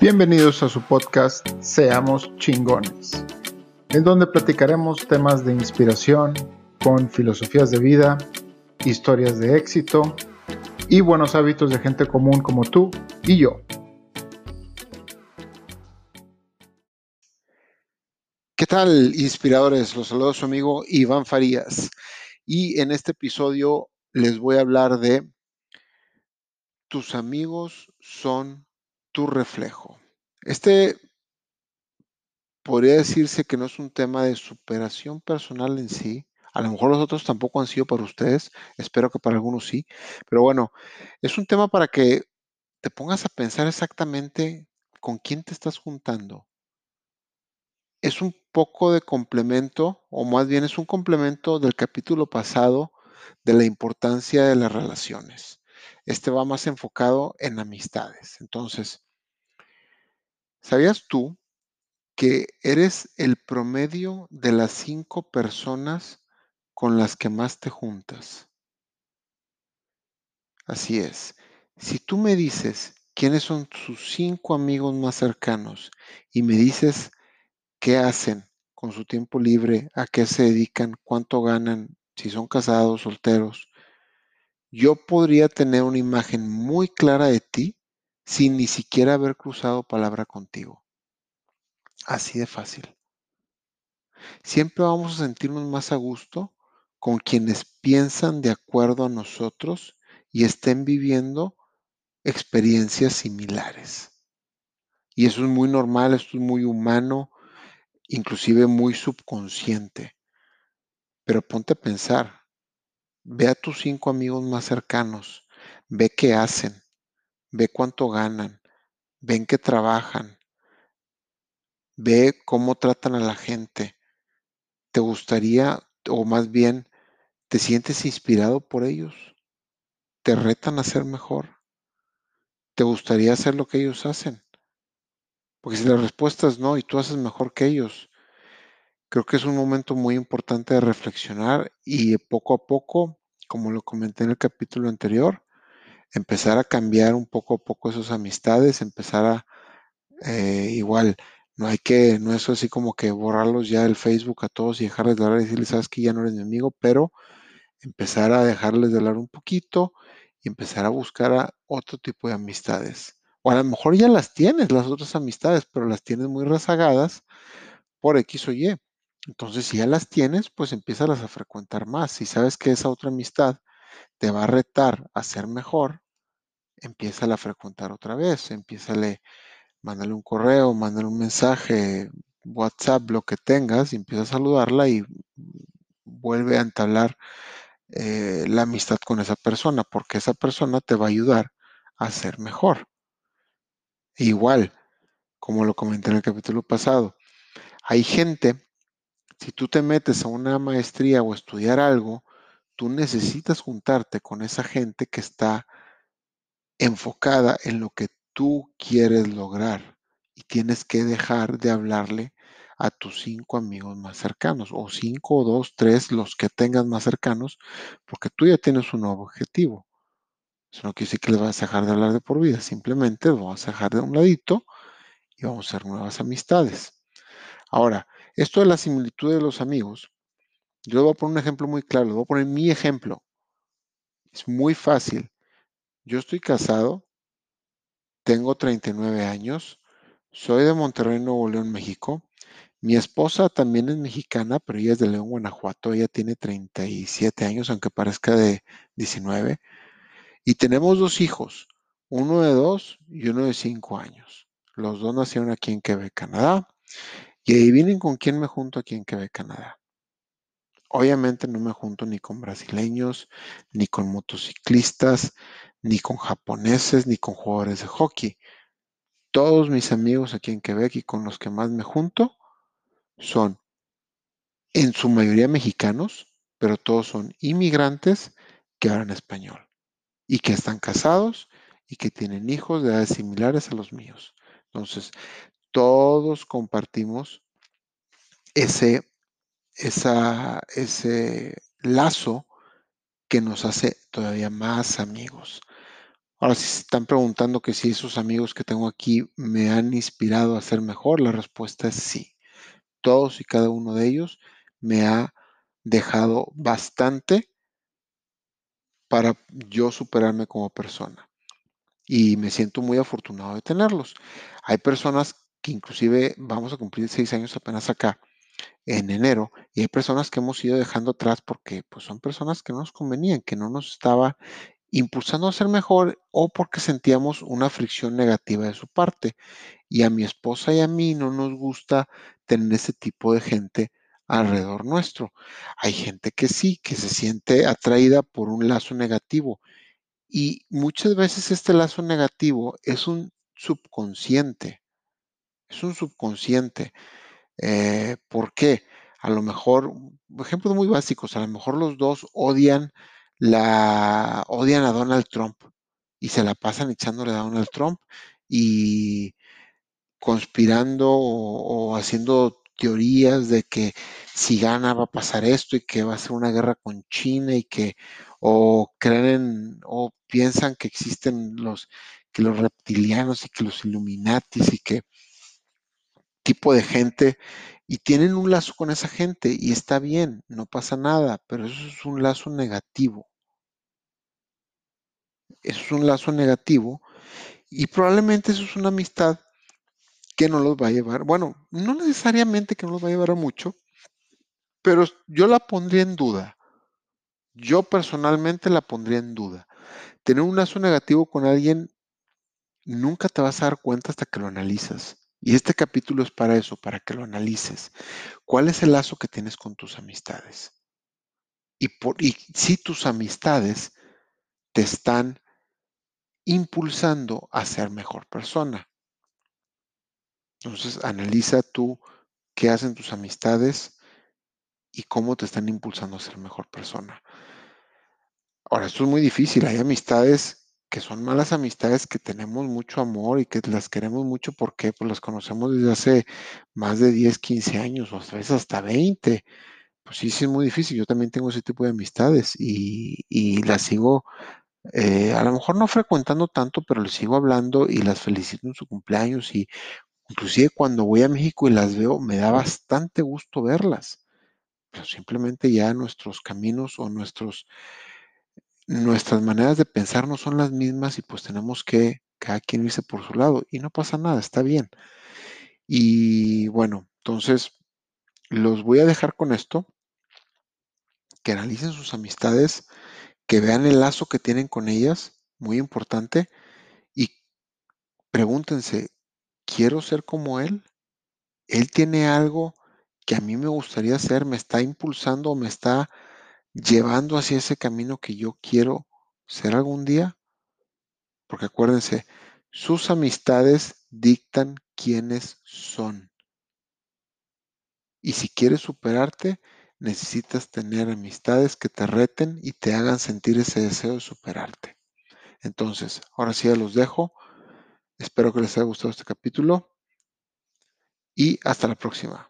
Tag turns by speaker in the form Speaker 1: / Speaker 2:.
Speaker 1: Bienvenidos a su podcast Seamos chingones, en donde platicaremos temas de inspiración con filosofías de vida, historias de éxito y buenos hábitos de gente común como tú y yo. ¿Qué tal, inspiradores? Los saludo a su amigo Iván Farías. Y en este episodio les voy a hablar de tus amigos son tu reflejo. Este podría decirse que no es un tema de superación personal en sí. A lo mejor los otros tampoco han sido para ustedes. Espero que para algunos sí. Pero bueno, es un tema para que te pongas a pensar exactamente con quién te estás juntando. Es un poco de complemento, o más bien es un complemento del capítulo pasado de la importancia de las relaciones. Este va más enfocado en amistades. Entonces, ¿Sabías tú que eres el promedio de las cinco personas con las que más te juntas? Así es. Si tú me dices quiénes son tus cinco amigos más cercanos y me dices qué hacen con su tiempo libre, a qué se dedican, cuánto ganan, si son casados, solteros, yo podría tener una imagen muy clara de ti sin ni siquiera haber cruzado palabra contigo. Así de fácil. Siempre vamos a sentirnos más a gusto con quienes piensan de acuerdo a nosotros y estén viviendo experiencias similares. Y eso es muy normal, esto es muy humano, inclusive muy subconsciente. Pero ponte a pensar, ve a tus cinco amigos más cercanos, ve qué hacen, ve cuánto ganan, ven qué trabajan, ve cómo tratan a la gente. ¿Te gustaría, o más bien, te sientes inspirado por ellos? ¿Te retan a ser mejor? ¿Te gustaría hacer lo que ellos hacen? Porque si la respuesta es no y tú haces mejor que ellos, creo que es un momento muy importante de reflexionar y poco a poco, como lo comenté en el capítulo anterior, empezar a cambiar un poco a poco esas amistades, empezar a eh, igual, no hay que, no es así como que borrarlos ya del Facebook a todos y dejarles de hablar y decirles, sabes que ya no eres mi amigo, pero empezar a dejarles de hablar un poquito y empezar a buscar a otro tipo de amistades. O a lo mejor ya las tienes, las otras amistades, pero las tienes muy rezagadas por X o Y. Entonces, si ya las tienes, pues empiezas a frecuentar más. Si sabes que esa otra amistad te va a retar a ser mejor, empieza a frecuentar otra vez, empiézale, mándale un correo, mándale un mensaje, WhatsApp, lo que tengas, y empieza a saludarla y vuelve a entablar eh, la amistad con esa persona, porque esa persona te va a ayudar a ser mejor. igual, como lo comenté en el capítulo pasado, hay gente, si tú te metes a una maestría o estudiar algo, tú necesitas juntarte con esa gente que está enfocada en lo que tú quieres lograr y tienes que dejar de hablarle a tus cinco amigos más cercanos o cinco o dos, tres, los que tengas más cercanos, porque tú ya tienes un nuevo objetivo. Eso no quiere decir que les vas a dejar de hablar de por vida, simplemente los vamos a dejar de un ladito y vamos a hacer nuevas amistades. Ahora, esto de la similitud de los amigos yo voy a poner un ejemplo muy claro, voy a poner mi ejemplo. Es muy fácil. Yo estoy casado, tengo 39 años, soy de Monterrey, Nuevo León, México. Mi esposa también es mexicana, pero ella es de León, Guanajuato. Ella tiene 37 años, aunque parezca de 19. Y tenemos dos hijos, uno de dos y uno de cinco años. Los dos nacieron aquí en Quebec, Canadá. Y ahí vienen con quién me junto aquí en Quebec, Canadá. Obviamente no me junto ni con brasileños, ni con motociclistas, ni con japoneses, ni con jugadores de hockey. Todos mis amigos aquí en Quebec y con los que más me junto son en su mayoría mexicanos, pero todos son inmigrantes que hablan español y que están casados y que tienen hijos de edades similares a los míos. Entonces, todos compartimos ese ese lazo que nos hace todavía más amigos. Ahora, si se están preguntando que si esos amigos que tengo aquí me han inspirado a ser mejor, la respuesta es sí. Todos y cada uno de ellos me ha dejado bastante para yo superarme como persona. Y me siento muy afortunado de tenerlos. Hay personas que inclusive vamos a cumplir seis años apenas acá en enero y hay personas que hemos ido dejando atrás porque pues son personas que no nos convenían, que no nos estaba impulsando a ser mejor o porque sentíamos una fricción negativa de su parte. Y a mi esposa y a mí no nos gusta tener ese tipo de gente alrededor nuestro. Hay gente que sí, que se siente atraída por un lazo negativo. Y muchas veces este lazo negativo es un subconsciente. Es un subconsciente. Eh, ¿Por qué? A lo mejor, ejemplos muy básicos, a lo mejor los dos odian la odian a Donald Trump y se la pasan echándole a Donald Trump y conspirando o, haciendo teorías de que si gana va a pasar esto y que va a ser una guerra con China y que o creen o piensan que existen los que los reptilianos y que los Illuminatis y que tipo de gente y tienen un lazo con esa gente y está bien, no pasa nada, pero eso es un lazo negativo. Eso es un lazo negativo y probablemente eso es una amistad que no los va a llevar, bueno, no necesariamente que no los va a llevar a mucho, pero yo la pondría en duda. Yo personalmente la pondría en duda. Tener un lazo negativo con alguien nunca te vas a dar cuenta hasta que lo analizas. Y este capítulo es para eso, para que lo analices. ¿Cuál es el lazo que tienes con tus amistades? Y, por, si tus amistades te están impulsando a ser mejor persona. Entonces, analiza tú qué hacen tus amistades y cómo te están impulsando a ser mejor persona. Ahora, esto es muy difícil. Hay amistades que son malas amistades que tenemos mucho amor y que las queremos mucho porque pues, las conocemos desde hace más de 10, 15 años o a veces hasta 20. Pues sí, sí es muy difícil. Yo también tengo ese tipo de amistades y, las sigo, eh, a lo mejor no frecuentando tanto, pero les sigo hablando y las felicito en su cumpleaños y inclusive cuando voy a México y las veo, me da bastante gusto verlas. Pero simplemente ya nuestros caminos o nuestros nuestras maneras de pensar no son las mismas y pues tenemos que cada quien irse por su lado y no pasa nada, está bien. Y bueno, entonces los voy a dejar con esto, que analicen sus amistades, que vean el lazo que tienen con ellas, muy importante, y pregúntense, ¿quiero ser como él? ¿Él tiene algo que a mí me gustaría hacer? ¿Me está impulsando o me está llevando hacia ese camino que yo quiero ser algún día? Porque acuérdense, sus amistades dictan quiénes son. Y si quieres superarte, necesitas tener amistades que te reten y te hagan sentir ese deseo de superarte. Entonces, ahora sí ya los dejo. Espero que les haya gustado este capítulo y hasta la próxima.